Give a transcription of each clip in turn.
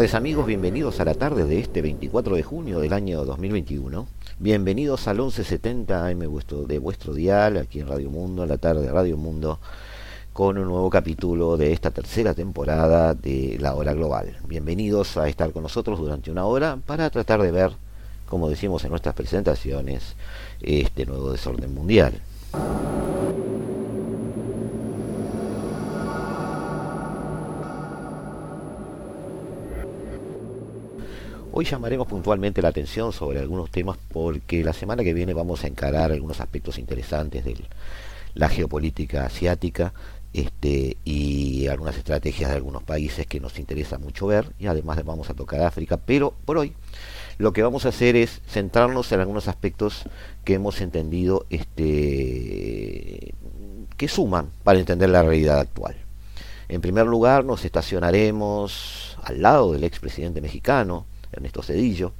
Tardes amigos, bienvenidos a la tarde de este 24 de junio del año 2021. Bienvenidos al 1170 AM de vuestro dial, aquí en Radio Mundo, en la tarde de Radio Mundo, con un nuevo capítulo de esta tercera temporada de La Hora Global. Bienvenidos a estar con nosotros durante una hora para tratar de ver, como decimos en nuestras presentaciones, este nuevo desorden mundial. Hoy llamaremos puntualmente la atención sobre algunos temas porque la semana que viene vamos a encarar algunos aspectos interesantes de la geopolítica asiática este, y algunas estrategias de algunos países que nos interesa mucho ver y además vamos a tocar África, pero por hoy lo que vamos a hacer es centrarnos en algunos aspectos que hemos entendido este, que suman para entender la realidad actual. En primer lugar, nos estacionaremos al lado del expresidente mexicano, Ernesto Cedillo,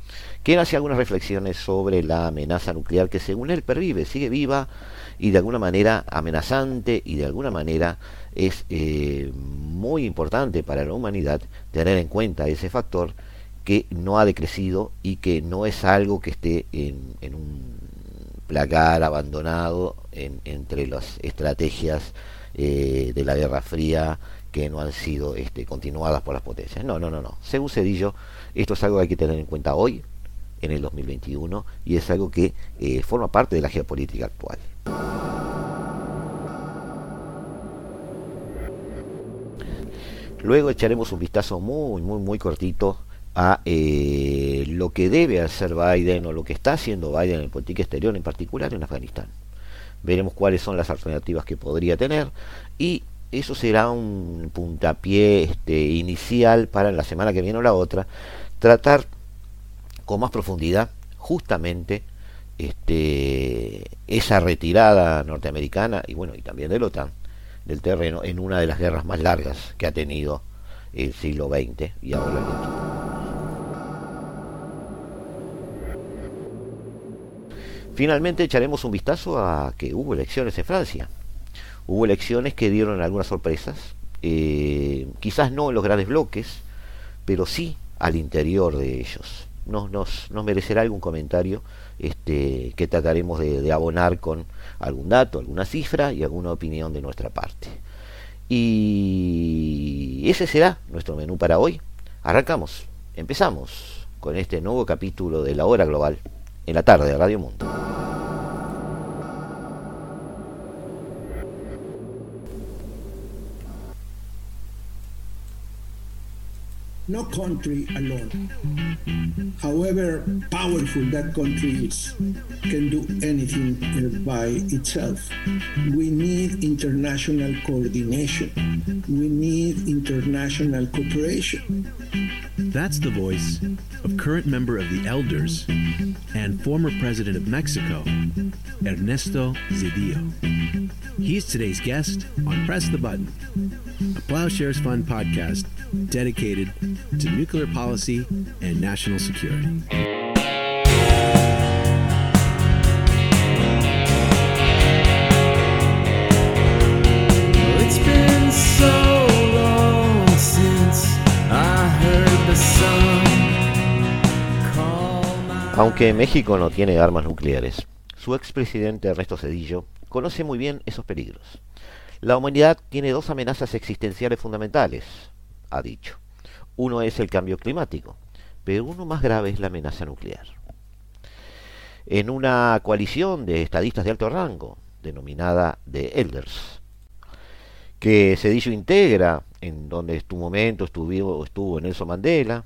quien hace algunas reflexiones sobre la amenaza nuclear que según él pervive, sigue viva y de alguna manera amenazante y de alguna manera es eh, muy importante para la humanidad tener en cuenta ese factor que no ha decrecido y que no es algo que esté en, un placar abandonado entre las estrategias eh, de la Guerra Fría que no han sido este, continuadas por las potencias. No, no, no, no. Según Cedillo, esto es algo que hay que tener en cuenta hoy, en el 2021, y es algo que eh, forma parte de la geopolítica actual. Luego echaremos un vistazo muy, muy, muy cortito a eh, lo que debe hacer Biden o lo que está haciendo Biden en política exterior, en particular en Afganistán. Veremos cuáles son las alternativas que podría tener y eso será un puntapié este, inicial para la semana que viene o la otra tratar con más profundidad justamente este, esa retirada norteamericana y bueno y también de OTAN del terreno en una de las guerras más largas que ha tenido el siglo XX y ahora el XXI. Finalmente echaremos un vistazo a que hubo elecciones en Francia Hubo elecciones que dieron algunas sorpresas, eh, quizás no en los grandes bloques, pero sí al interior de ellos. Nos, merecerá algún comentario este, que trataremos de, abonar con algún dato, alguna cifra y alguna opinión de nuestra parte. Y ese será nuestro menú para hoy. Arrancamos, empezamos con este nuevo capítulo de la hora global en la tarde de Radio Mundo. No country alone, however powerful that country is, can do anything by itself. We need international coordination. We need international cooperation. That's the voice of current member of the Elders and former president of Mexico, Ernesto Zedillo. He's today's guest on Press the Button, a Plowshares Fund podcast dedicated to nuclear policy and national security. Aunque México no tiene armas nucleares, su expresidente Ernesto Cedillo conoce muy bien esos peligros. La humanidad tiene dos amenazas existenciales fundamentales, ha dicho. Uno es el cambio climático, pero uno más grave es la amenaza nuclear. En una coalición de estadistas de alto rango, denominada de Elders, que Cedillo integra, en donde en su momento estuvo, estuvo Nelson Mandela,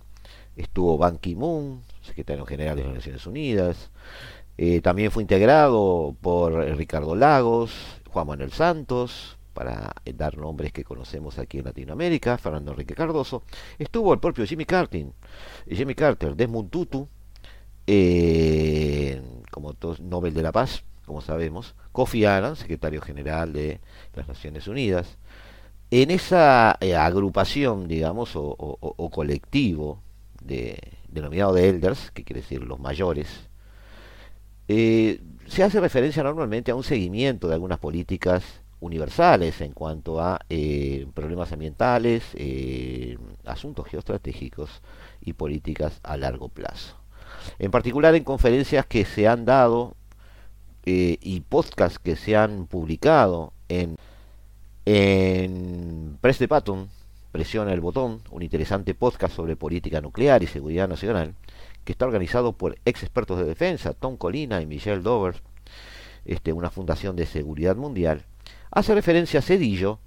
estuvo Ban Ki-moon, secretario general de las Naciones Unidas, Eh, también fue integrado por Ricardo Lagos, Juan Manuel Santos, para dar nombres que conocemos aquí en Latinoamérica, Fernando Enrique Cardoso. Estuvo el propio Jimmy Carter, Jimmy Carter, Desmond Tutu, eh, como Nobel de la Paz, como sabemos, Kofi Annan, secretario general de las Naciones Unidas. En esa eh, agrupación, digamos, o, colectivo de, denominado de elders, que quiere decir los mayores, eh, se hace referencia normalmente a un seguimiento de algunas políticas universales en cuanto a eh, problemas ambientales, asuntos geoestratégicos y políticas a largo plazo. En particular en conferencias que se han dado eh, y podcasts que se han publicado en, en Press the Button, Presiona el Botón, un interesante podcast sobre política nuclear y seguridad nacional, que está organizado por ex expertos de defensa, Tom Colina y Michelle Dover, este, una fundación de seguridad mundial, hace referencia Cedillo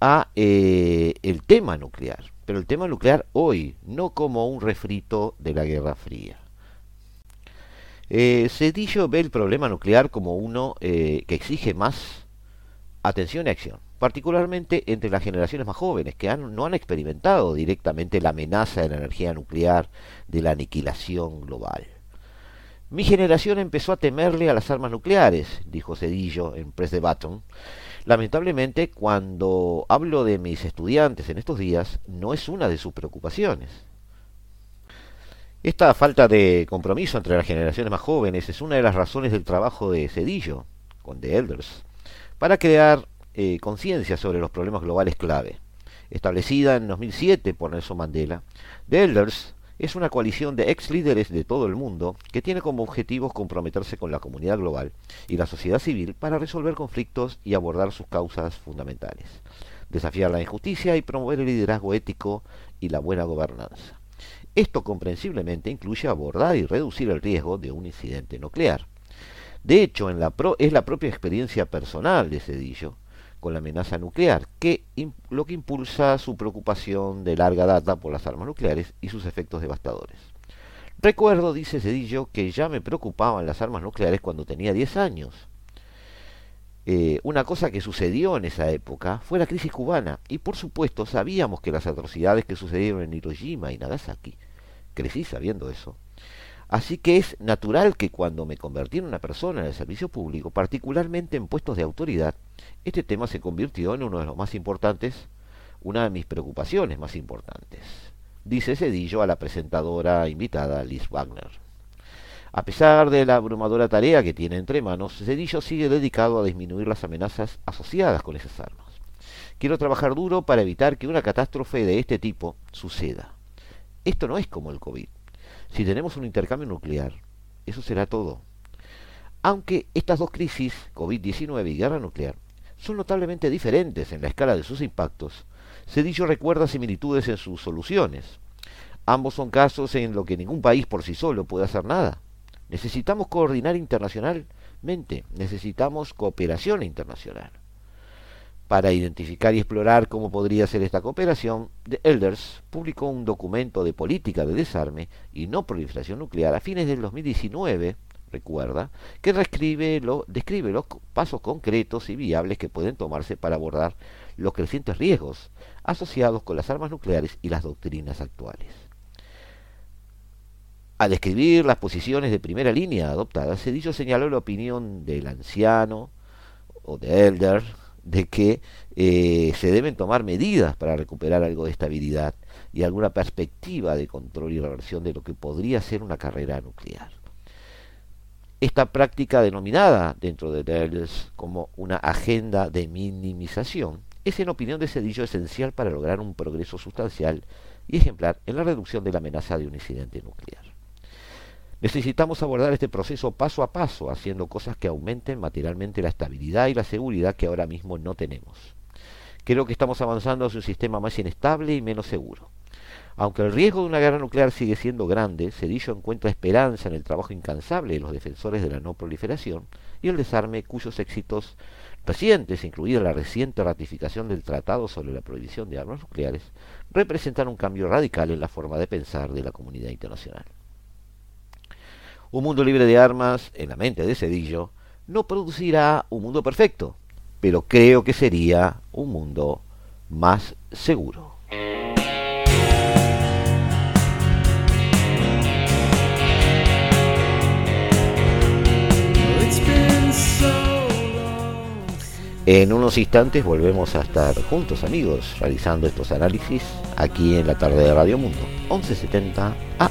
a eh, el tema nuclear, pero el tema nuclear hoy, no como un refrito de la Guerra Fría. Eh, Cedillo ve el problema nuclear como uno eh, que exige más atención y acción, particularmente entre las generaciones más jóvenes que no han experimentado directamente la amenaza de la energía nuclear, de la aniquilación global. Mi generación empezó a temerle a las armas nucleares, dijo Cedillo en Press the Button. Lamentablemente, cuando hablo de mis estudiantes en estos días, no es una de sus preocupaciones. Esta falta de compromiso entre las generaciones más jóvenes es una de las razones del trabajo de Cedillo, con The Elders, para crear eh, conciencia sobre los problemas globales clave. Establecida en 2007 por Nelson Mandela, The Elders es una coalición de ex líderes de todo el mundo que tiene como objetivos comprometerse con la comunidad global y la sociedad civil para resolver conflictos y abordar sus causas fundamentales, desafiar la injusticia y promover el liderazgo ético y la buena gobernanza. Esto comprensiblemente incluye abordar y reducir el riesgo de un incidente nuclear. De hecho, es la propia experiencia personal de Cedillo con la amenaza nuclear, que lo que impulsa su preocupación de larga data por las armas nucleares y sus efectos devastadores. Recuerdo, dice Cedillo, que ya me preocupaban las armas nucleares cuando tenía 10 años. Eh, una cosa que sucedió en esa época fue la crisis cubana y por supuesto sabíamos que las atrocidades que sucedieron en Hiroshima y Nagasaki, crecí sabiendo eso, así que es natural que cuando me convertí en una persona en el servicio público, particularmente en puestos de autoridad, este tema se convirtió en uno de los más importantes, una de mis preocupaciones más importantes, dice Cedillo a la presentadora invitada Liz Wagner. A pesar de la abrumadora tarea que tiene entre manos, Cedillo sigue dedicado a disminuir las amenazas asociadas con esas armas. Quiero trabajar duro para evitar que una catástrofe de este tipo suceda. Esto no es como el COVID. Si tenemos un intercambio nuclear, eso será todo. Aunque estas dos crisis, COVID-19 y guerra nuclear, son notablemente diferentes en la escala de sus impactos, Cedillo recuerda similitudes en sus soluciones. Ambos son casos en los que ningún país por sí solo puede hacer nada. Necesitamos coordinar internacionalmente, necesitamos cooperación internacional. Para identificar y explorar cómo podría ser esta cooperación, The Elders publicó un documento de política de desarme y no proliferación nuclear a fines del 2019, recuerda, que describe los pasos concretos y viables que pueden tomarse para abordar los crecientes riesgos asociados con las armas nucleares y las doctrinas actuales. Al describir las posiciones de primera línea adoptadas, Cedillo señaló la opinión del anciano o de Elder de que eh, se deben tomar medidas para recuperar algo de estabilidad y alguna perspectiva de control y reversión de lo que podría ser una carrera nuclear. Esta práctica denominada dentro de Elders como una agenda de minimización es en opinión de Cedillo esencial para lograr un progreso sustancial y ejemplar en la reducción de la amenaza de un incidente nuclear. Necesitamos abordar este proceso paso a paso, haciendo cosas que aumenten materialmente la estabilidad y la seguridad que ahora mismo no tenemos. Creo que estamos avanzando hacia un sistema más inestable y menos seguro. Aunque el riesgo de una guerra nuclear sigue siendo grande, Cedillo encuentra esperanza en el trabajo incansable de los defensores de la no proliferación y el desarme cuyos éxitos recientes, incluida la reciente ratificación del Tratado sobre la Prohibición de Armas Nucleares, representan un cambio radical en la forma de pensar de la comunidad internacional. Un mundo libre de armas, en la mente de Cedillo, no producirá un mundo perfecto, pero creo que sería un mundo más seguro. En unos instantes volvemos a estar juntos amigos realizando estos análisis aquí en la tarde de Radio Mundo 1170 AM.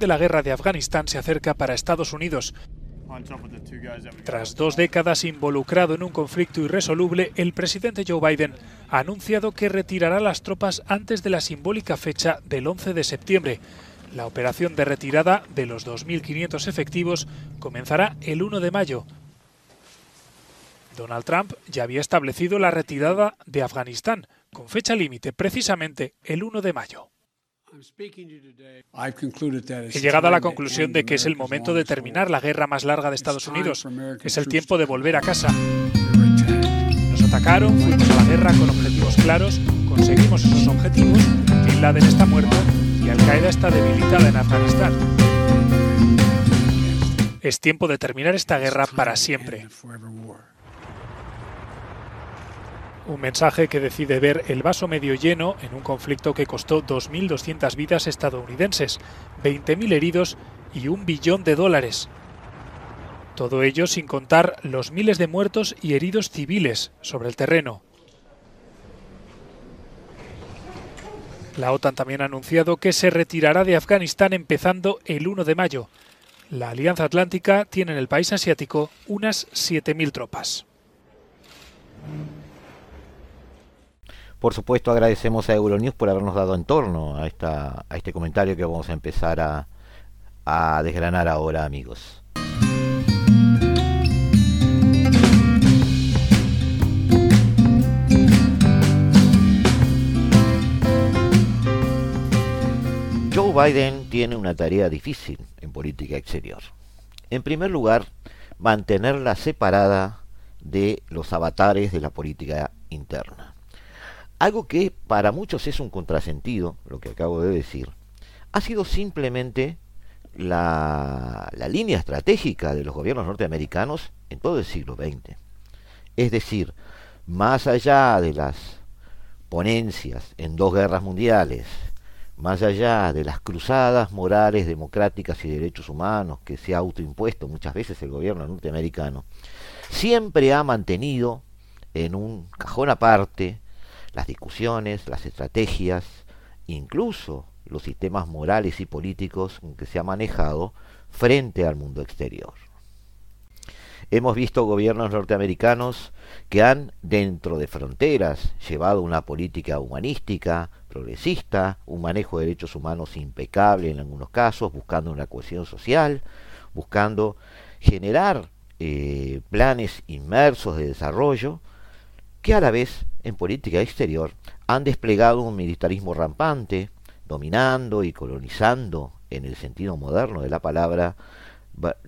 de la guerra de Afganistán se acerca para Estados Unidos. Tras dos décadas involucrado en un conflicto irresoluble, el presidente Joe Biden ha anunciado que retirará las tropas antes de la simbólica fecha del 11 de septiembre. La operación de retirada de los 2.500 efectivos comenzará el 1 de mayo. Donald Trump ya había establecido la retirada de Afganistán, con fecha límite precisamente el 1 de mayo. He llegado a la conclusión de que es el momento de terminar la guerra más larga de Estados Unidos. Es el tiempo de volver a casa. Nos atacaron, fuimos a la guerra con objetivos claros, conseguimos esos objetivos, Bin Laden está muerto y Al-Qaeda está debilitada en Afganistán. Es tiempo de terminar esta guerra para siempre. Un mensaje que decide ver el vaso medio lleno en un conflicto que costó 2.200 vidas estadounidenses, 20.000 heridos y un billón de dólares. Todo ello sin contar los miles de muertos y heridos civiles sobre el terreno. La OTAN también ha anunciado que se retirará de Afganistán empezando el 1 de mayo. La Alianza Atlántica tiene en el país asiático unas 7.000 tropas. Por supuesto, agradecemos a Euronews por habernos dado en torno a, esta, a este comentario que vamos a empezar a, a desgranar ahora, amigos. Joe Biden tiene una tarea difícil en política exterior. En primer lugar, mantenerla separada de los avatares de la política interna. Algo que para muchos es un contrasentido, lo que acabo de decir, ha sido simplemente la, la, línea estratégica de los gobiernos norteamericanos en todo el siglo XX. Es decir, más allá de las ponencias en dos guerras mundiales, más allá de las cruzadas morales, democráticas y derechos humanos que se ha autoimpuesto muchas veces el gobierno norteamericano, siempre ha mantenido en un cajón aparte las discusiones, las estrategias, incluso los sistemas morales y políticos que se ha manejado frente al mundo exterior. Hemos visto gobiernos norteamericanos que han, dentro de fronteras, llevado una política humanística, progresista, un manejo de derechos humanos impecable en algunos casos, buscando una cohesión social, buscando generar eh, planes inmersos de desarrollo, que a la vez en política exterior han desplegado un militarismo rampante, dominando y colonizando, en el sentido moderno de la palabra,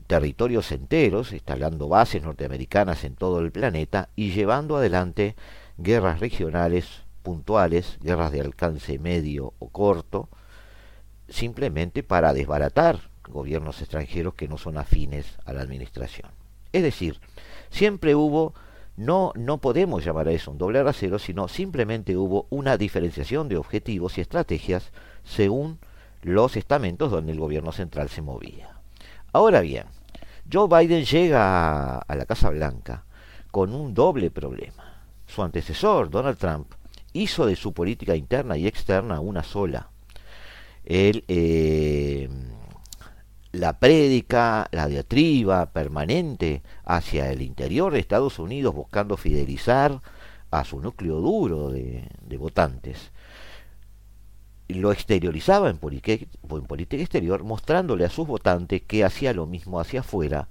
territorios enteros, instalando bases norteamericanas en todo el planeta y llevando adelante guerras regionales puntuales, guerras de alcance medio o corto, simplemente para desbaratar gobiernos extranjeros que no son afines a la administración. Es decir, siempre hubo no, no podemos llamar a eso un doble rasero, sino simplemente hubo una diferenciación de objetivos y estrategias según los estamentos donde el gobierno central se movía. Ahora bien, Joe Biden llega a, la Casa Blanca con un doble problema. Su antecesor, Donald Trump, hizo de su política interna y externa una sola. Él, eh, la prédica, la diatriba permanente hacia el interior de Estados Unidos buscando fidelizar a su núcleo duro de, votantes, lo exteriorizaba en política, en política exterior, mostrándole a sus votantes que hacía lo mismo hacia afuera,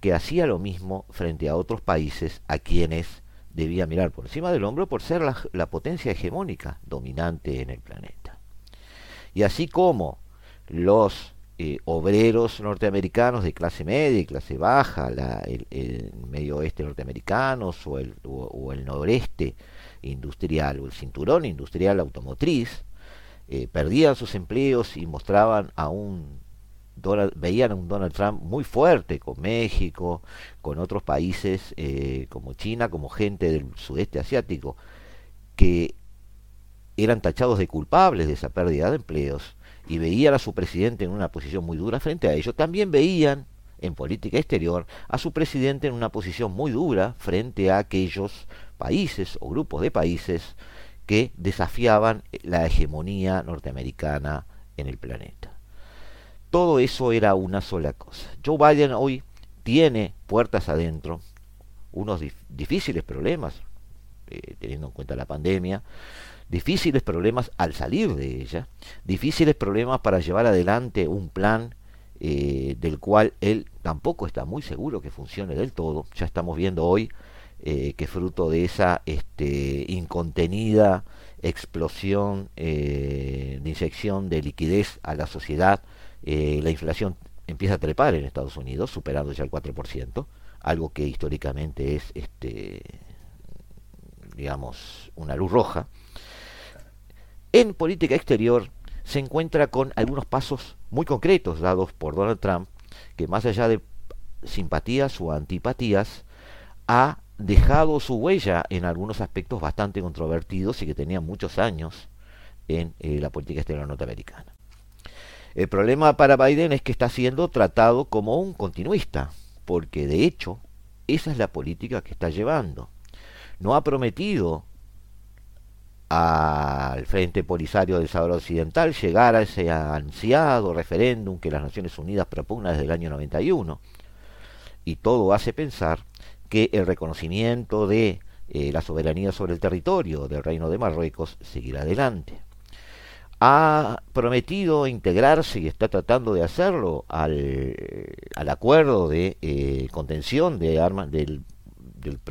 que hacía lo mismo frente a otros países a quienes debía mirar por encima del hombro por ser la, potencia hegemónica dominante en el planeta. Y así como los eh, obreros norteamericanos de clase media y clase baja, el, medio oeste norteamericanos o el, o, el noreste industrial o el cinturón industrial automotriz, eh, perdían sus empleos y mostraban a un veían a un Donald Trump muy fuerte con México, con otros países eh, como China, como gente del sudeste asiático, que eran tachados de culpables de esa pérdida de empleos y veían a su presidente en una posición muy dura frente a ellos, también veían en política exterior a su presidente en una posición muy dura frente a aquellos países o grupos de países que desafiaban la hegemonía norteamericana en el planeta. Todo eso era una sola cosa. Joe Biden hoy tiene puertas adentro unos difíciles problemas, eh, teniendo en cuenta la pandemia, difíciles problemas al salir de ella, difíciles problemas para llevar adelante un plan eh, del cual él tampoco está muy seguro que funcione del todo. Ya estamos viendo hoy eh, que fruto de esa este, incontenida explosión de inyección de liquidez a la sociedad, la inflación empieza a trepar en Estados Unidos, superando ya el 4%, algo que históricamente es, este, digamos, una luz roja. En política exterior se encuentra con algunos pasos muy concretos dados por Donald Trump, que más allá de simpatías o antipatías, ha dejado su huella en algunos aspectos bastante controvertidos y que tenían muchos años en eh, la política exterior norteamericana. El problema para Biden es que está siendo tratado como un continuista, porque de hecho esa es la política que está llevando. No ha prometido al Frente Polisario del Sahara Occidental llegar a ese ansiado referéndum que las Naciones Unidas propugna desde el año 91. Y todo hace pensar que el reconocimiento de eh, la soberanía sobre el territorio del Reino de Marruecos seguirá adelante ha prometido integrarse y está tratando de hacerlo al, al acuerdo de eh, contención de armas del,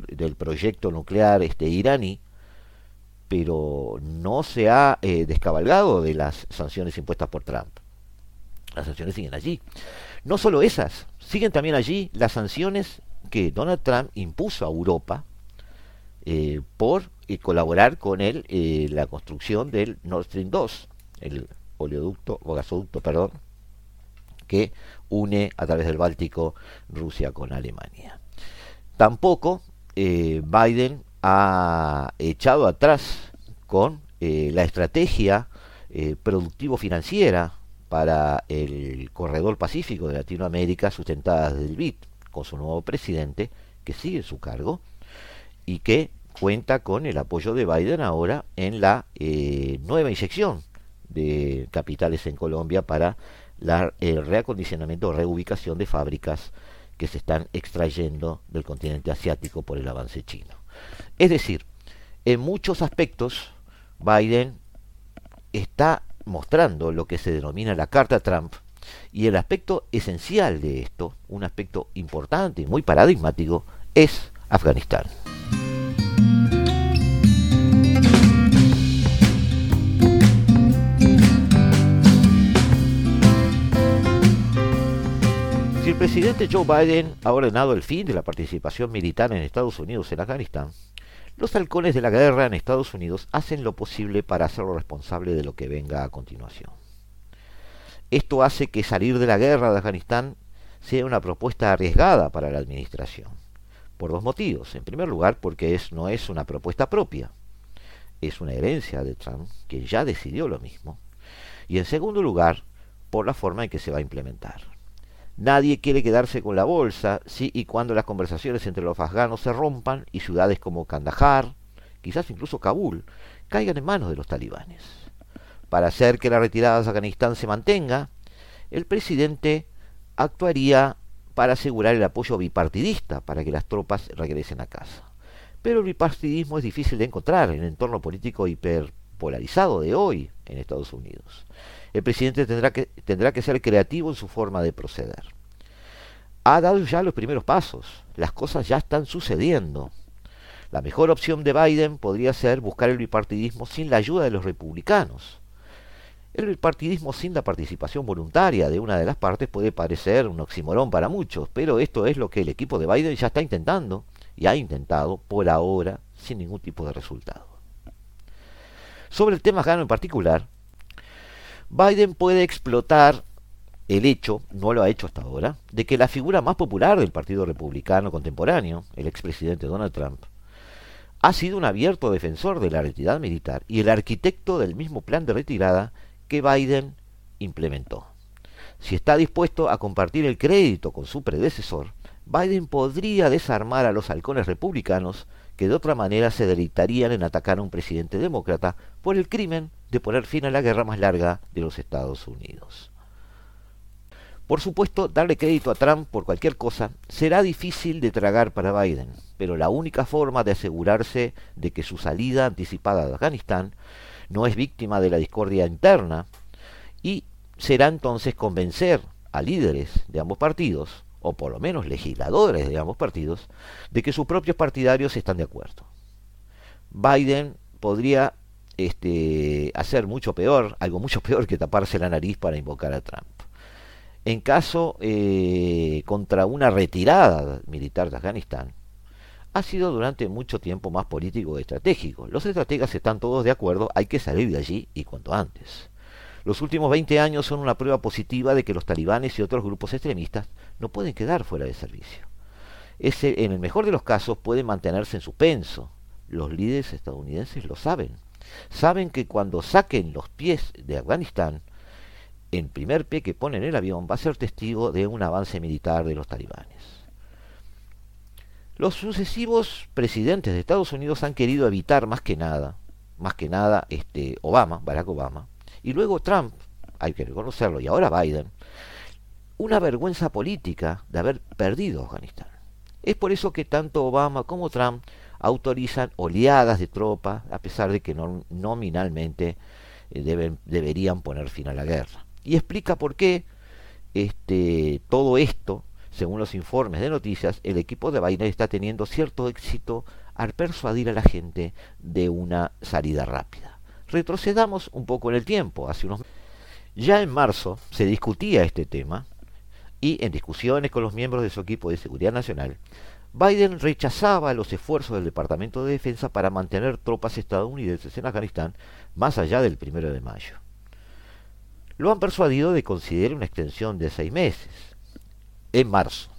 del, proyecto nuclear este iraní, pero no se ha eh, descabalgado de las sanciones impuestas por Trump. Las sanciones siguen allí. No solo esas, siguen también allí las sanciones que Donald Trump impuso a Europa eh, por colaborar con él la construcción del Nord Stream 2 el oleoducto o gasoducto, perdón, que une a través del Báltico Rusia con Alemania. Tampoco eh, Biden ha echado atrás con eh, la estrategia eh, productivo-financiera para el corredor pacífico de Latinoamérica sustentada desde el con su nuevo presidente, que sigue su cargo y que cuenta con el apoyo de Biden ahora en la nueva inyección de capitales en Colombia para el reacondicionamiento o reubicación de fábricas que se están extrayendo del continente asiático por el avance chino. Es decir, en muchos aspectos Biden está mostrando lo que se denomina la carta Trump y el aspecto esencial de esto, un aspecto importante y muy paradigmático, es Afganistán. El presidente Joe Biden ha ordenado el fin de la participación militar en Estados Unidos en Afganistán, los halcones de la guerra en Estados Unidos hacen lo posible para hacerlo responsable de lo que venga a continuación. Esto hace que salir de la guerra de Afganistán sea una propuesta arriesgada para la administración, por dos motivos. En primer lugar, porque es, no es una propuesta propia, es una herencia de Trump, que ya decidió lo mismo. Y en segundo lugar, por la forma en que se va a implementar. Nadie quiere quedarse con la bolsa si y cuando las conversaciones entre los afganos se rompan y ciudades como Kandahar, quizás incluso Kabul, caigan en manos de los talibanes. Para hacer que la retirada de Afganistán se mantenga, el presidente actuaría para asegurar el apoyo bipartidista para que las tropas regresen a casa. Pero el bipartidismo es difícil de encontrar en el entorno político hiperpolarizado de hoy en Estados Unidos. El presidente tendrá que, tendrá que ser creativo en su forma de proceder. Ha dado ya los primeros pasos, las cosas ya están sucediendo. La mejor opción de Biden podría ser buscar el bipartidismo sin la ayuda de los republicanos. El bipartidismo sin la participación voluntaria de una de las partes puede parecer un oximorón para muchos, pero esto es lo que el equipo de Biden ya está intentando y ha intentado por ahora sin ningún tipo de resultado. Sobre el tema afgano en particular, Biden puede explotar el hecho, no lo ha hecho hasta ahora, de que la figura más popular del Partido Republicano contemporáneo, el expresidente Donald Trump, ha sido un abierto defensor de la retirada militar y el arquitecto del mismo plan de retirada que Biden implementó. Si está dispuesto a compartir el crédito con su predecesor, Biden podría desarmar a los halcones republicanos que de otra manera se deleitarían en atacar a un presidente demócrata por el crimen de poner fin a la guerra más larga de los Estados Unidos. Por supuesto, darle crédito a Trump por cualquier cosa será difícil de tragar para Biden, pero la única forma de asegurarse de que su salida anticipada de Afganistán no es víctima de la discordia interna y será entonces convencer a líderes de ambos partidos, o por lo menos legisladores de ambos partidos, de que sus propios partidarios están de acuerdo. Biden podría este, hacer mucho peor, algo mucho peor que taparse la nariz para invocar a Trump. En caso eh, contra una retirada militar de Afganistán, ha sido durante mucho tiempo más político y estratégico. Los estrategas están todos de acuerdo, hay que salir de allí y cuanto antes. Los últimos 20 años son una prueba positiva de que los talibanes y otros grupos extremistas no pueden quedar fuera de servicio. Ese, en el mejor de los casos pueden mantenerse en suspenso. Los líderes estadounidenses lo saben. Saben que cuando saquen los pies de Afganistán, el primer pie que ponen en el avión va a ser testigo de un avance militar de los talibanes. Los sucesivos presidentes de Estados Unidos han querido evitar más que nada, más que nada este Obama, Barack Obama, y luego Trump, hay que reconocerlo, y ahora Biden, una vergüenza política de haber perdido Afganistán. Es por eso que tanto Obama como Trump autorizan oleadas de tropas, a pesar de que nominalmente eh, deberían poner fin a la guerra. Y explica por qué este, todo esto según los informes de noticias, el equipo de Biden está teniendo cierto éxito al persuadir a la gente de una salida rápida. Retrocedamos un poco en el tiempo, hace unos ya en marzo se discutía este tema y en discusiones con los miembros de su equipo de seguridad nacional, Biden rechazaba los esfuerzos del Departamento de Defensa para mantener tropas estadounidenses en Afganistán más allá del primero de mayo. Lo han persuadido de considerar una extensión de seis meses, en marzo.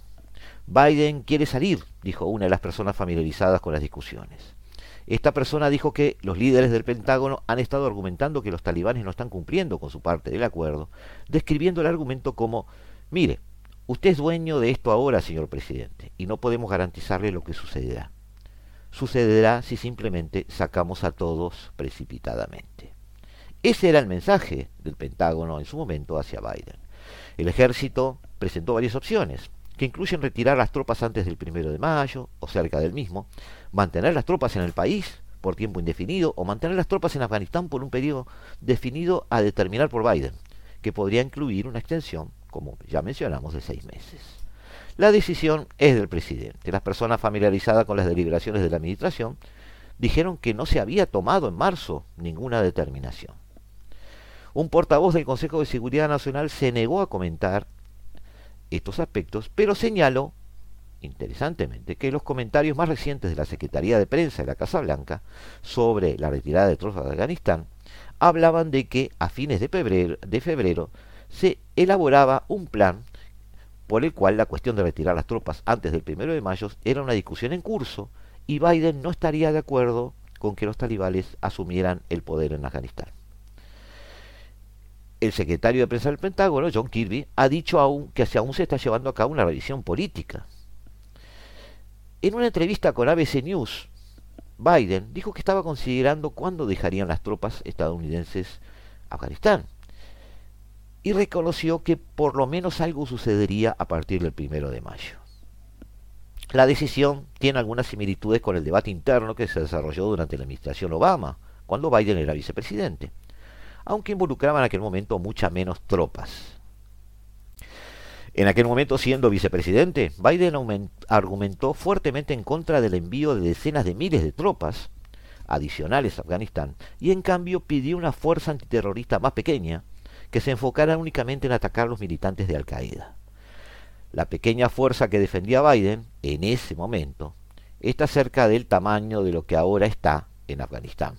Biden quiere salir, dijo una de las personas familiarizadas con las discusiones. Esta persona dijo que los líderes del Pentágono han estado argumentando que los talibanes no están cumpliendo con su parte del acuerdo, describiendo el argumento como, mire, usted es dueño de esto ahora, señor presidente, y no podemos garantizarle lo que sucederá. Sucederá si simplemente sacamos a todos precipitadamente. Ese era el mensaje del Pentágono en su momento hacia Biden. El ejército presentó varias opciones, que incluyen retirar las tropas antes del primero de mayo o cerca del mismo, mantener las tropas en el país por tiempo indefinido o mantener las tropas en Afganistán por un periodo definido a determinar por Biden, que podría incluir una extensión, como ya mencionamos, de seis meses. La decisión es del presidente. Las personas familiarizadas con las deliberaciones de la administración dijeron que no se había tomado en marzo ninguna determinación. Un portavoz del Consejo de Seguridad Nacional se negó a comentar estos aspectos, pero señaló, interesantemente, que los comentarios más recientes de la Secretaría de Prensa de la Casa Blanca sobre la retirada de tropas de Afganistán hablaban de que a fines de febrero, de febrero se elaboraba un plan por el cual la cuestión de retirar las tropas antes del primero de mayo era una discusión en curso y Biden no estaría de acuerdo con que los talibanes asumieran el poder en Afganistán el secretario de prensa del Pentágono, John Kirby, ha dicho aún que aún se está llevando a cabo una revisión política. En una entrevista con ABC News, Biden dijo que estaba considerando cuándo dejarían las tropas estadounidenses Afganistán y reconoció que por lo menos algo sucedería a partir del primero de mayo. La decisión tiene algunas similitudes con el debate interno que se desarrolló durante la administración Obama, cuando Biden era vicepresidente, aunque involucraba en aquel momento muchas menos tropas. En aquel momento, siendo vicepresidente, Biden argumentó fuertemente en contra del envío de decenas de miles de tropas adicionales a Afganistán y en cambio pidió una fuerza antiterrorista más pequeña que se enfocara únicamente en atacar a los militantes de Al Qaeda. La pequeña fuerza que defendía Biden en ese momento está cerca del tamaño de lo que ahora está en Afganistán.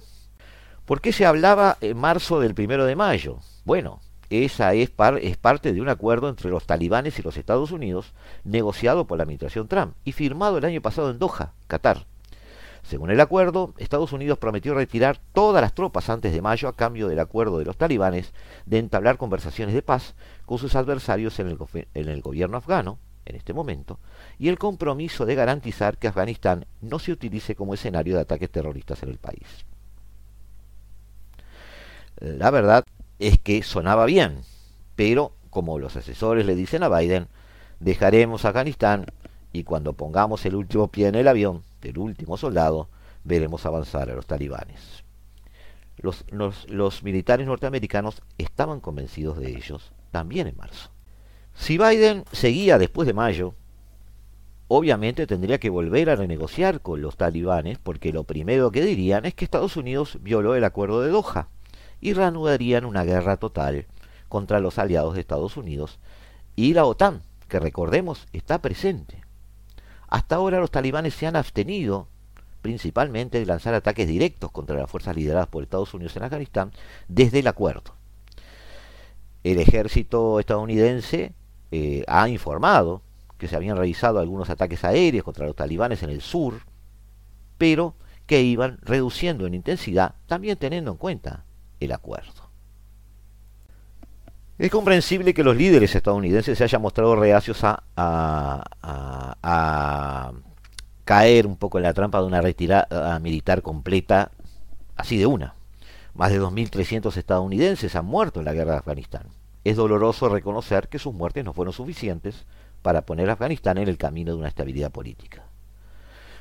¿Por qué se hablaba en marzo del primero de mayo? Bueno, esa es, parte de un acuerdo entre los talibanes y los Estados Unidos, negociado por la administración Trump y firmado el año pasado en Doha, Qatar. Según el acuerdo, Estados Unidos prometió retirar todas las tropas antes de mayo a cambio del acuerdo de los talibanes de entablar conversaciones de paz con sus adversarios en el gobierno afgano, en este momento, y el compromiso de garantizar que Afganistán no se utilice como escenario de ataques terroristas en el país. La verdad es que sonaba bien, pero como los asesores le dicen a Biden, dejaremos Afganistán y cuando pongamos el último pie en el avión del último soldado, veremos avanzar a los talibanes. Los, los, militares norteamericanos estaban convencidos de ellos también en marzo. Si Biden seguía después de mayo, obviamente tendría que volver a renegociar con los talibanes porque lo primero que dirían es que Estados Unidos violó el acuerdo de Doha y reanudarían una guerra total contra los aliados de Estados Unidos y la OTAN, que recordemos está presente. Hasta ahora los talibanes se han abstenido principalmente de lanzar ataques directos contra las fuerzas lideradas por Estados Unidos en Afganistán desde el acuerdo. El ejército estadounidense eh, ha informado que se habían realizado algunos ataques aéreos contra los talibanes en el sur, pero que iban reduciendo en intensidad, también teniendo en cuenta el acuerdo. Es comprensible que los líderes estadounidenses se hayan mostrado reacios a, a, caer un poco en la trampa de una retirada militar completa, así de una. Más de 2.300 estadounidenses han muerto en la guerra de Afganistán. Es doloroso reconocer que sus muertes no fueron suficientes para poner a Afganistán en el camino de una estabilidad política.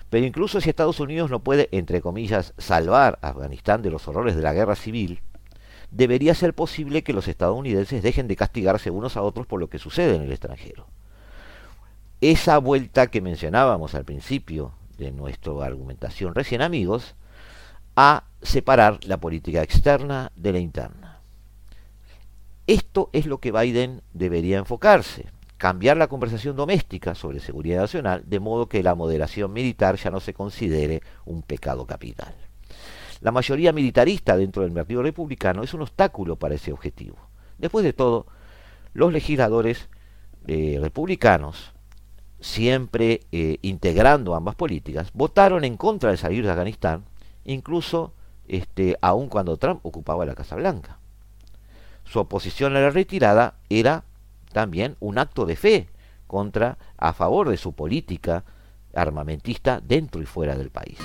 Pero incluso si Estados Unidos no puede, entre comillas, salvar a Afganistán de los horrores de la guerra civil, debería ser posible que los estadounidenses dejen de castigarse unos a otros por lo que sucede en el extranjero. Esa vuelta que mencionábamos al principio de nuestra argumentación recién amigos, a separar la política externa de la interna. Esto es lo que Biden debería enfocarse, cambiar la conversación doméstica sobre seguridad nacional de modo que la moderación militar ya no se considere un pecado capital. La mayoría militarista dentro del Partido Republicano es un obstáculo para ese objetivo. Después de todo, los legisladores eh, republicanos, siempre eh, integrando ambas políticas, votaron en contra de salir de Afganistán, incluso este, aun cuando Trump ocupaba la Casa Blanca. Su oposición a la retirada era también un acto de fe contra a favor de su política armamentista dentro y fuera del país.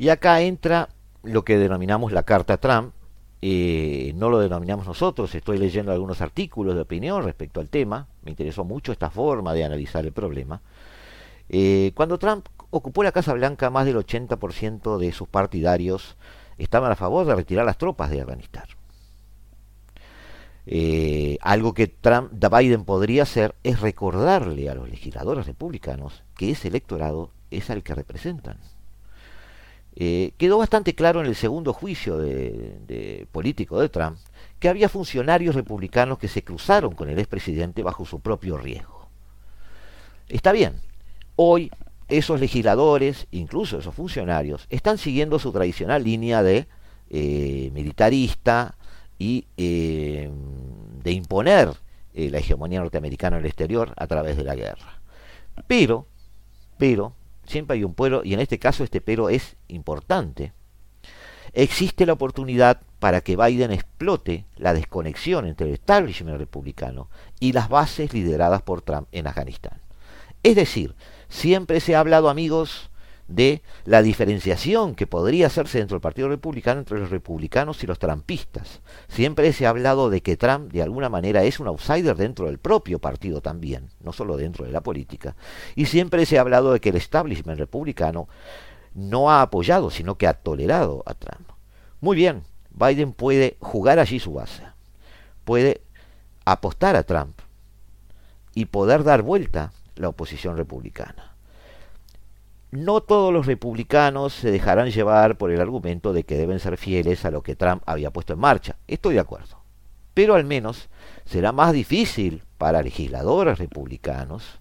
Y acá entra lo que denominamos la Carta Trump. Eh, no lo denominamos nosotros, estoy leyendo algunos artículos de opinión respecto al tema. Me interesó mucho esta forma de analizar el problema. Eh, cuando Trump ocupó la Casa Blanca, más del 80% de sus partidarios estaban a favor de retirar las tropas de Afganistán. Eh, algo que Trump, Biden podría hacer es recordarle a los legisladores republicanos que ese electorado es al que representan. Eh, quedó bastante claro en el segundo juicio político de Trump que había funcionarios republicanos que se cruzaron con el expresidente bajo su propio riesgo. Está bien, hoy esos legisladores, incluso esos funcionarios, están siguiendo su tradicional línea de eh, militarista y eh, de imponer la hegemonía norteamericana en el exterior a través de la guerra. Pero, pero, siempre hay un pueblo, y en este caso este pero es importante, existe la oportunidad para que Biden explote la desconexión entre el establishment republicano y las bases lideradas por Trump en Afganistán. Es decir, siempre se ha hablado, amigos, de la diferenciación que podría hacerse dentro del Partido Republicano entre los republicanos y los trampistas. Siempre se ha hablado de que Trump de alguna manera es un outsider dentro del propio partido también, no solo dentro de la política. Y siempre se ha hablado de que el establishment republicano no ha apoyado, sino que ha tolerado a Trump. Muy bien, Biden puede jugar allí su base, puede apostar a Trump y poder dar vuelta la oposición republicana. No todos los republicanos se dejarán llevar por el argumento de que deben ser fieles a lo que Trump había puesto en marcha. Estoy de acuerdo. Pero al menos será más difícil para legisladores republicanos,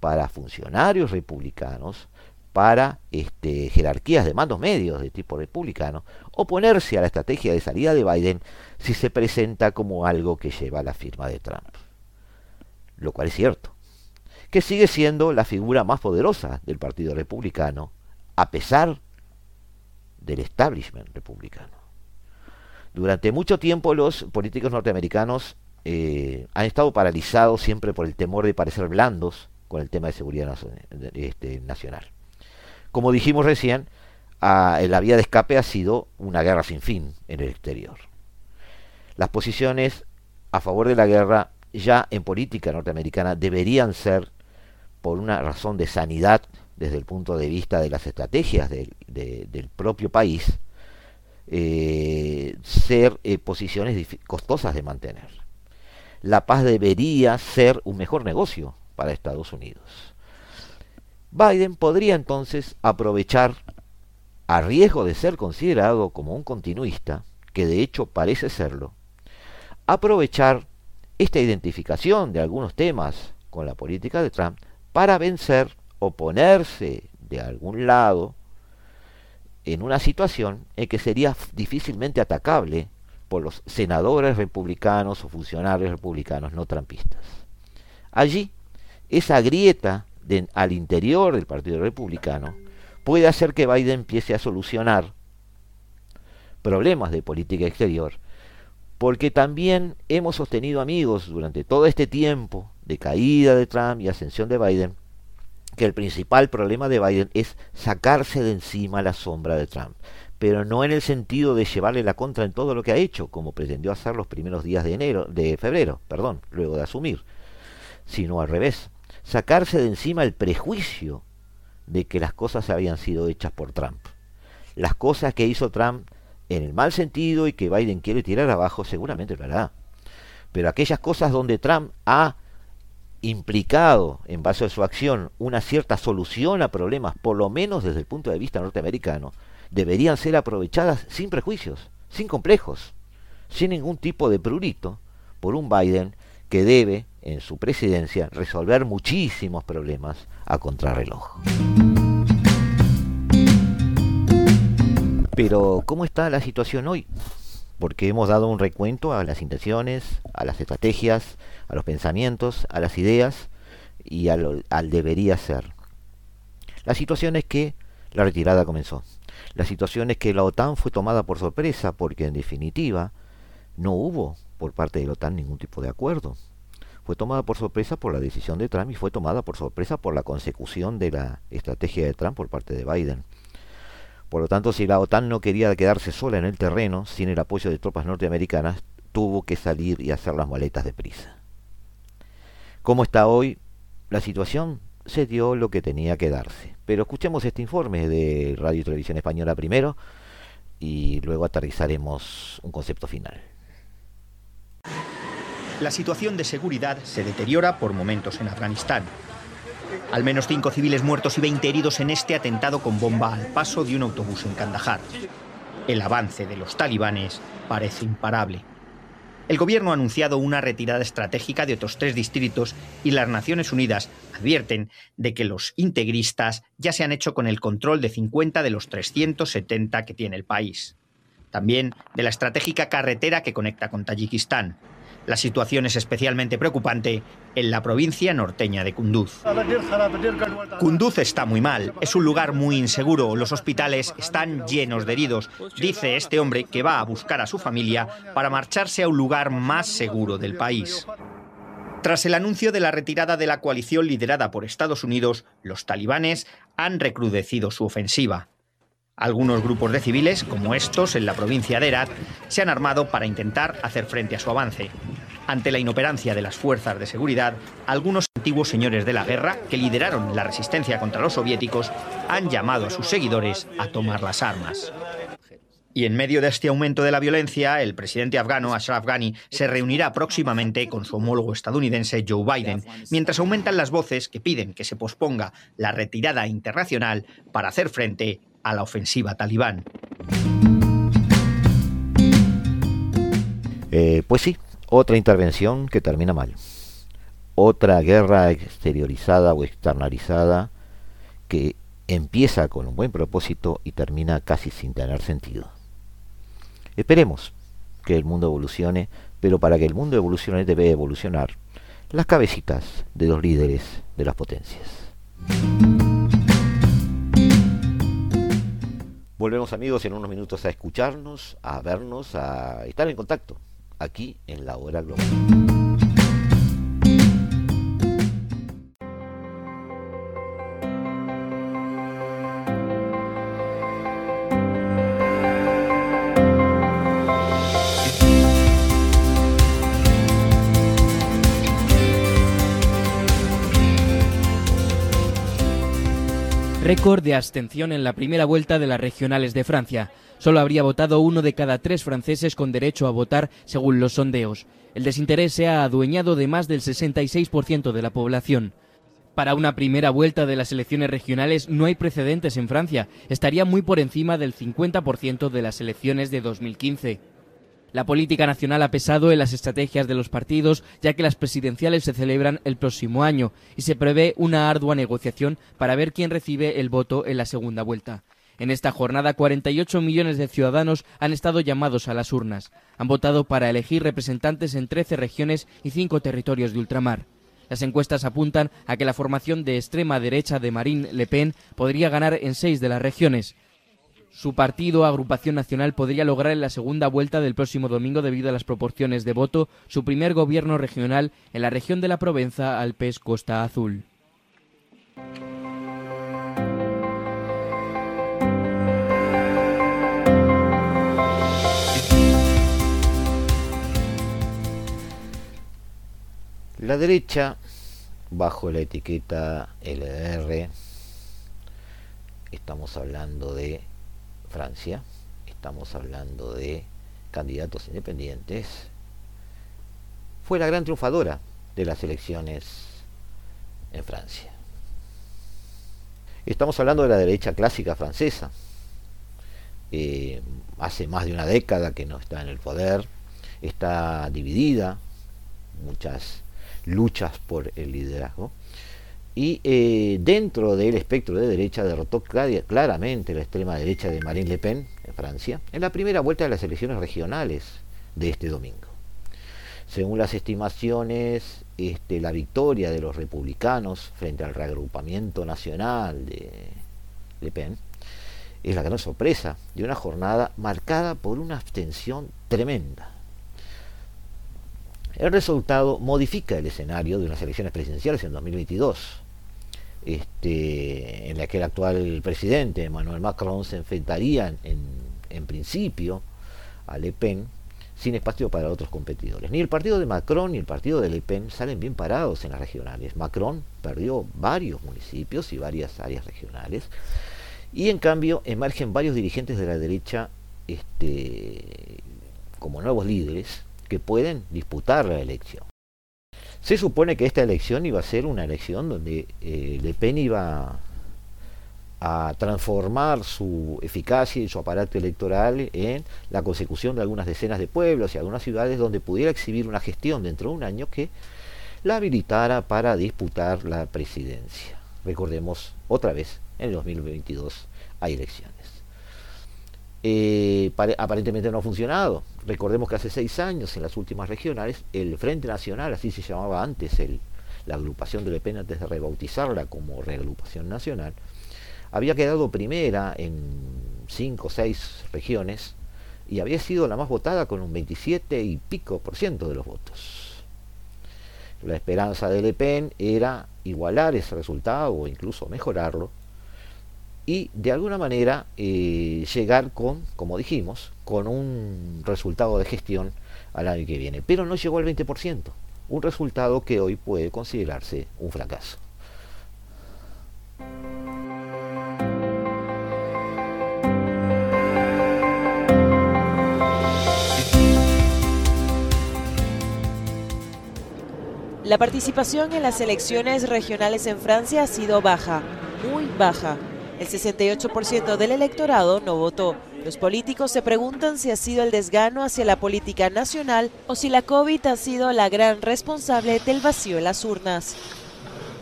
para funcionarios republicanos, para este, jerarquías de mandos medios de tipo republicano, oponerse a la estrategia de salida de Biden si se presenta como algo que lleva la firma de Trump. Lo cual es cierto, que sigue siendo la figura más poderosa del Partido Republicano, a pesar del establishment republicano. Durante mucho tiempo los políticos norteamericanos eh, han estado paralizados siempre por el temor de parecer blandos con el tema de seguridad este, nacional. Como dijimos recién, la vía de escape ha sido una guerra sin fin en el exterior. Las posiciones a favor de la guerra ya en política norteamericana deberían ser, por una razón de sanidad desde el punto de vista de las estrategias del propio país, eh, ser eh, posiciones costosas de mantener. La paz debería ser un mejor negocio para Estados Unidos. Biden podría entonces aprovechar, a riesgo de ser considerado como un continuista, que de hecho parece serlo, aprovechar esta identificación de algunos temas con la política de Trump para vencer o ponerse de algún lado en una situación en que sería difícilmente atacable por los senadores republicanos o funcionarios republicanos no trampistas. Allí, esa grieta al interior del Partido Republicano puede hacer que Biden empiece a solucionar problemas de política exterior, porque también hemos sostenido amigos durante todo este tiempo de caída de Trump y ascensión de Biden, que el principal problema de Biden es sacarse de encima la sombra de Trump, pero no en el sentido de llevarle la contra en todo lo que ha hecho, como pretendió hacer los primeros días de enero, de febrero, perdón, luego de asumir, sino al revés, sacarse de encima el prejuicio de que las cosas habían sido hechas por Trump. Las cosas que hizo Trump en el mal sentido y que Biden quiere tirar abajo, seguramente es verdad. Pero aquellas cosas donde Trump ha implicado, en base a su acción, una cierta solución a problemas, por lo menos desde el punto de vista norteamericano, deberían ser aprovechadas sin prejuicios, sin complejos, sin ningún tipo de prurito, por un Biden que debe en su presidencia resolver muchísimos problemas a contrarreloj. Pero, ¿cómo está la situación hoy? Porque hemos dado un recuento a las intenciones, a las estrategias, a los pensamientos, a las ideas y al, al debería ser. La situación es que la retirada comenzó. La situación es que la OTAN fue tomada por sorpresa porque en definitiva no hubo por parte de la OTAN ningún tipo de acuerdo fue tomada por sorpresa por la decisión de Trump y fue tomada por sorpresa por la consecución de la estrategia de Trump por parte de Biden. Por lo tanto, si la OTAN no quería quedarse sola en el terreno, sin el apoyo de tropas norteamericanas, tuvo que salir y hacer las maletas de prisa. ¿Cómo está hoy la situación? Se dio lo que tenía que darse. Pero escuchemos este informe de Radio y Televisión Española primero y luego aterrizaremos un concepto final. La situación de seguridad se deteriora por momentos en Afganistán. Al menos cinco civiles muertos y 20 heridos en este atentado con bomba al paso de un autobús en Kandahar. El avance de los talibanes parece imparable. El gobierno ha anunciado una retirada estratégica de otros tres distritos y las Naciones Unidas advierten de que los integristas ya se han hecho con el control de 50 de los 370 que tiene el país. También de la estratégica carretera que conecta con Tayikistán, La situación es especialmente preocupante en la provincia norteña de Kunduz. Kunduz está muy mal, es un lugar muy inseguro, los hospitales están llenos de heridos. Dice este hombre que va a buscar a su familia para marcharse a un lugar más seguro del país. Tras el anuncio de la retirada de la coalición liderada por Estados Unidos, los talibanes han recrudecido su ofensiva. Algunos grupos de civiles, como estos en la provincia de Herat, se han armado para intentar hacer frente a su avance. Ante la inoperancia de las fuerzas de seguridad, algunos antiguos señores de la guerra, que lideraron la resistencia contra los soviéticos, han llamado a sus seguidores a tomar las armas. Y en medio de este aumento de la violencia, el presidente afgano Ashraf Ghani se reunirá próximamente con su homólogo estadounidense Joe Biden, mientras aumentan las voces que piden que se posponga la retirada internacional para hacer frente a la ofensiva talibán. Eh, pues sí, otra intervención que termina mal. Otra guerra exteriorizada o externalizada que empieza con un buen propósito y termina casi sin tener sentido. Esperemos que el mundo evolucione, pero para que el mundo evolucione debe evolucionar las cabecitas de los líderes de las potencias. Volvemos amigos en unos minutos a escucharnos, a vernos, a estar en contacto aquí en la hora global. Récord de abstención en la primera vuelta de las regionales de Francia. Solo habría votado uno de cada tres franceses con derecho a votar según los sondeos. El desinterés se ha adueñado de más del 66% de la población. Para una primera vuelta de las elecciones regionales no hay precedentes en Francia. Estaría muy por encima del 50% de las elecciones de 2015. La política nacional ha pesado en las estrategias de los partidos, ya que las presidenciales se celebran el próximo año y se prevé una ardua negociación para ver quién recibe el voto en la segunda vuelta. En esta jornada, 48 millones de ciudadanos han estado llamados a las urnas. Han votado para elegir representantes en 13 regiones y 5 territorios de ultramar. Las encuestas apuntan a que la formación de extrema derecha de Marine Le Pen podría ganar en seis de las regiones. Su partido, Agrupación Nacional, podría lograr en la segunda vuelta del próximo domingo debido a las proporciones de voto su primer gobierno regional en la región de la Provenza Alpes Costa Azul. La derecha, bajo la etiqueta LDR, estamos hablando de Francia, estamos hablando de candidatos independientes, fue la gran triunfadora de las elecciones en Francia. Estamos hablando de la derecha clásica francesa. Hace más de una década que no está en el poder, está dividida, muchas luchas por el liderazgo, y eh, dentro del espectro de derecha derrotó claramente la extrema derecha de Marine Le Pen en Francia en la primera vuelta de las elecciones regionales de este domingo. Según las estimaciones, este, la victoria de los republicanos frente al reagrupamiento nacional de Le Pen es la gran sorpresa de una jornada marcada por una abstención tremenda. El resultado modifica el escenario de unas elecciones presidenciales en 2022 este, en la que el actual presidente Emmanuel Macron se enfrentaría en, principio a Le Pen sin espacio para otros competidores. Ni el partido de Macron ni el partido de Le Pen salen bien parados en las regionales. Macron perdió varios municipios y varias áreas regionales y en cambio emergen varios dirigentes de la derecha este, como nuevos líderes que pueden disputar la elección. Se supone que esta elección iba a ser una elección donde eh, Le Pen iba a transformar su eficacia y su aparato electoral en la consecución de algunas decenas de pueblos y algunas ciudades donde pudiera exhibir una gestión dentro de un año que la habilitara para disputar la presidencia. Recordemos otra vez, en el 2022 hay elecciones. Eh, aparentemente no ha funcionado. Recordemos que hace seis años, en las últimas regionales, el Frente Nacional, así se llamaba antes el, la agrupación de Le Pen antes de rebautizarla como reagrupación nacional, había quedado primera en cinco o seis regiones y había sido la más votada con un 27 y pico por ciento de los votos. La esperanza de Le Pen era igualar ese resultado o incluso mejorarlo y de alguna manera eh, llegar con, como dijimos, con un resultado de gestión al año que viene. Pero no llegó al 20%, un resultado que hoy puede considerarse un fracaso. La participación en las elecciones regionales en Francia ha sido baja, muy baja. El 68% del electorado no votó. Los políticos se preguntan si ha sido el desgano hacia la política nacional o si la COVID ha sido la gran responsable del vacío en las urnas.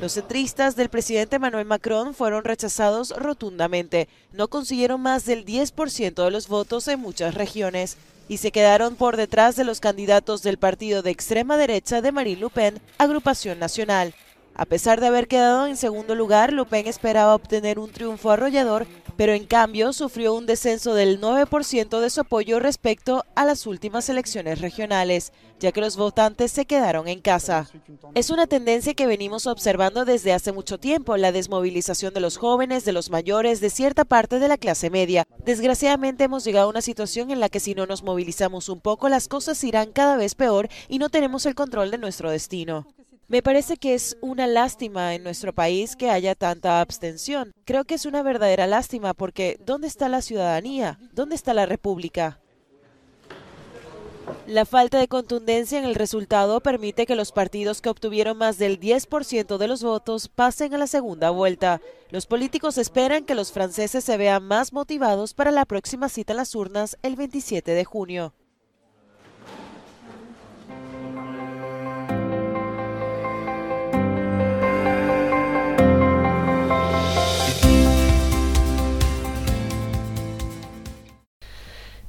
Los centristas del presidente Emmanuel Macron fueron rechazados rotundamente. No consiguieron más del 10% de los votos en muchas regiones y se quedaron por detrás de los candidatos del partido de extrema derecha de Marine Le Pen, Agrupación Nacional. A pesar de haber quedado en segundo lugar, Le Pen esperaba obtener un triunfo arrollador, pero en cambio sufrió un descenso del 9% de su apoyo respecto a las últimas elecciones regionales, ya que los votantes se quedaron en casa. Es una tendencia que venimos observando desde hace mucho tiempo, la desmovilización de los jóvenes, de los mayores, de cierta parte de la clase media. Desgraciadamente hemos llegado a una situación en la que si no nos movilizamos un poco, las cosas irán cada vez peor y no tenemos el control de nuestro destino. Me parece que es una lástima en nuestro país que haya tanta abstención. Creo que es una verdadera lástima porque ¿dónde está la ciudadanía? ¿Dónde está la República? La falta de contundencia en el resultado permite que los partidos que obtuvieron más del 10% de los votos pasen a la segunda vuelta. Los políticos esperan que los franceses se vean más motivados para la próxima cita en las urnas el 27 de junio.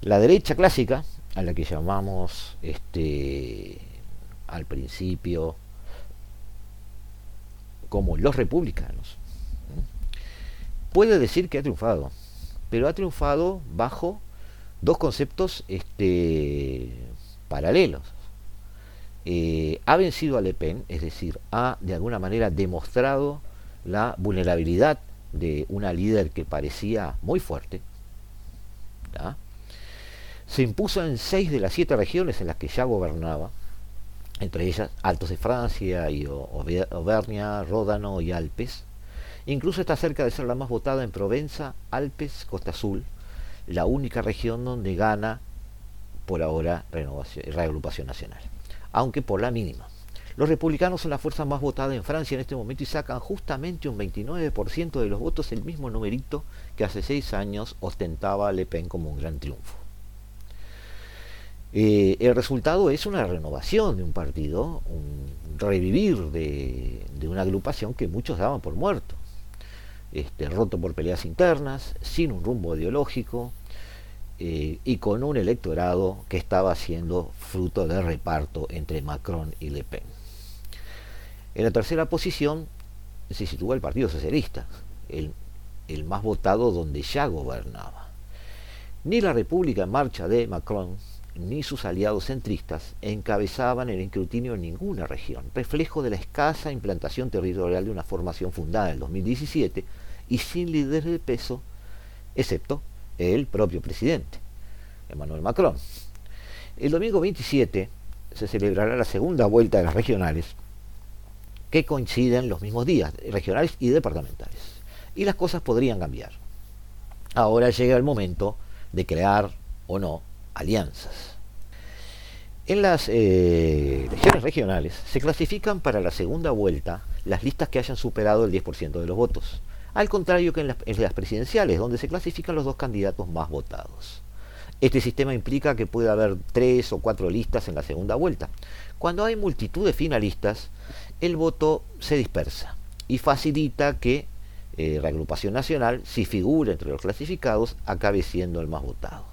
La derecha clásica, a la que llamamos este, al principio como los republicanos, puede decir que ha triunfado, pero ha triunfado bajo dos conceptos este, paralelos. Eh, ha vencido a Le Pen, es decir, ha de alguna manera demostrado la vulnerabilidad de una líder que parecía muy fuerte, se impuso en seis de las siete regiones en las que ya gobernaba, entre ellas Altos de Francia y Auvernia, Ródano y Alpes. Incluso está cerca de ser la más votada en Provenza, Alpes, Costa Azul, la única región donde gana por ahora renovación, reagrupación nacional, aunque por la mínima. Los republicanos son la fuerza más votada en Francia en este momento y sacan justamente un 29% de los votos, el mismo numerito que hace seis años ostentaba Le Pen como un gran triunfo. Eh, el resultado es una renovación de un partido, un revivir de, una agrupación que muchos daban por muerto, este, roto por peleas internas, sin un rumbo ideológico eh, y con un electorado que estaba siendo fruto de reparto entre Macron y Le Pen. En la tercera posición se sitúa el Partido Socialista, el más votado donde ya gobernaba. Ni la República en Marcha de Macron ni sus aliados centristas encabezaban el escrutinio en ninguna región, reflejo de la escasa implantación territorial de una formación fundada en el 2017 y sin líderes de peso, excepto el propio presidente, Emmanuel Macron. El domingo 27 se celebrará la segunda vuelta de las regionales, que coinciden los mismos días, regionales y departamentales. Y las cosas podrían cambiar. Ahora llega el momento de crear o no alianzas. En las eh, elecciones regionales se clasifican para la segunda vuelta las listas que hayan superado el 10% de los votos, al contrario que en las, presidenciales, donde se clasifican los dos candidatos más votados. Este sistema implica que puede haber tres o cuatro listas en la segunda vuelta. Cuando hay multitud de finalistas, el voto se dispersa y facilita que eh, reagrupación nacional, si figura entre los clasificados, acabe siendo el más votado.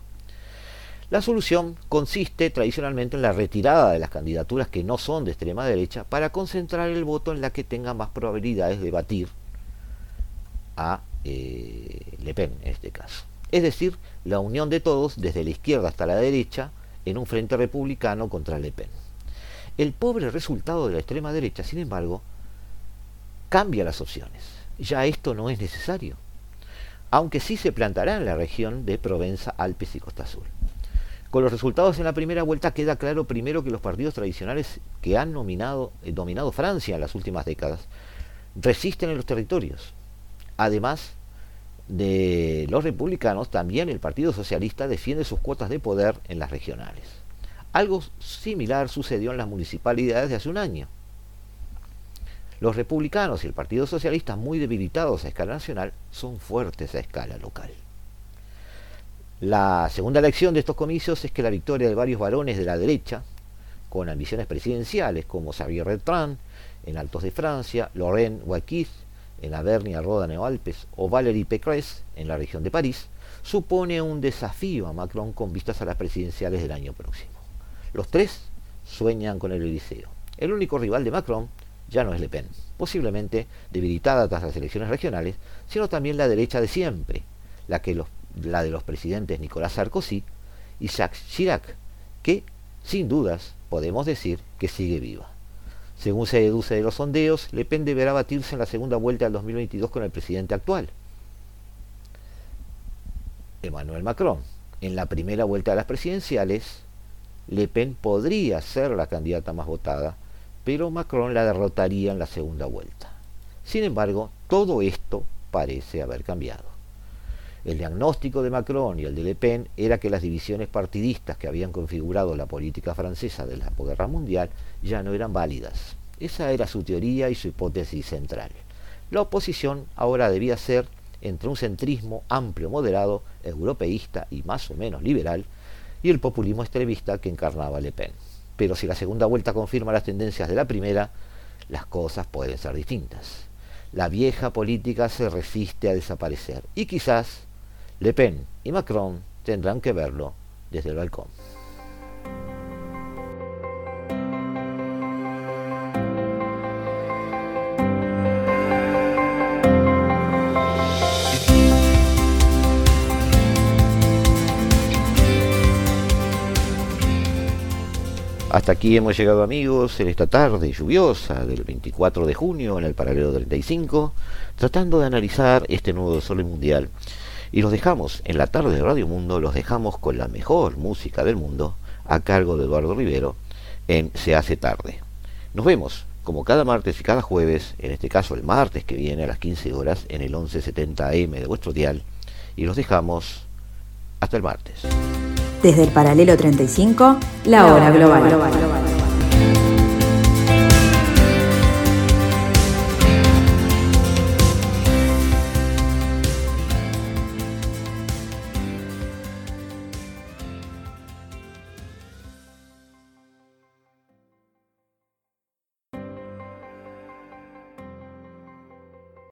La solución consiste tradicionalmente en la retirada de las candidaturas que no son de extrema derecha para concentrar el voto en la que tenga más probabilidades de batir a eh, Le Pen en este caso. Es decir, la unión de todos, desde la izquierda hasta la derecha, en un frente republicano contra Le Pen. El pobre resultado de la extrema derecha, sin embargo, cambia las opciones. Ya esto no es necesario, aunque sí se plantará en la región de Provenza, Alpes y Costa Azul. Con los resultados en la primera vuelta queda claro primero que los partidos tradicionales que han eh, dominado Francia en las últimas décadas resisten en los territorios. Además de los republicanos, también el Partido Socialista defiende sus cuotas de poder en las regionales. Algo similar sucedió en las municipalidades de hace un año. Los republicanos y el Partido Socialista, muy debilitados a escala nacional, son fuertes a escala local. La segunda lección de estos comicios es que la victoria de varios varones de la derecha, con ambiciones presidenciales como Xavier Bertrand en Altos de Francia, Lorraine Wauquiez en Avernia, Ródano Alpes o Valérie Pécresse en la región de París, supone un desafío a Macron con vistas a las presidenciales del año próximo. Los tres sueñan con el Eliseo. El único rival de Macron ya no es Le Pen, posiblemente debilitada tras las elecciones regionales, sino también la derecha de siempre, la, que la de los presidentes Nicolás Sarkozy y Jacques Chirac, que, sin dudas, podemos decir que sigue viva. Según se deduce de los sondeos, Le Pen deberá batirse en la segunda vuelta del 2022 con el presidente actual, Emmanuel Macron. En la primera vuelta de las presidenciales, Le Pen podría ser la candidata más votada, pero Macron la derrotaría en la segunda vuelta. Sin embargo, todo esto parece haber cambiado. El diagnóstico de Macron y el de Le Pen era que las divisiones partidistas que habían configurado la política francesa de la guerra mundial ya no eran válidas. Esa era su teoría y su hipótesis central. La oposición ahora debía ser entre un centrismo amplio, moderado, europeísta y más o menos liberal, y el populismo extremista que encarnaba Le Pen. Pero si la segunda vuelta confirma las tendencias de la primera, las cosas pueden ser distintas. La vieja política se resiste a desaparecer y quizás Le Pen y Macron tendrán que verlo desde el balcón. Hasta aquí hemos llegado amigos en esta tarde lluviosa del 24 de junio en el paralelo 35, tratando de analizar este nuevo desorden mundial. Y los dejamos en la tarde de Radio Mundo, los dejamos con la mejor música del mundo a cargo de Eduardo Rivero en Se hace tarde. Nos vemos como cada martes y cada jueves, en este caso el martes que viene a las 15 horas en el 1170 AM de vuestro dial y los dejamos hasta el martes. Desde el paralelo 35, la hora global.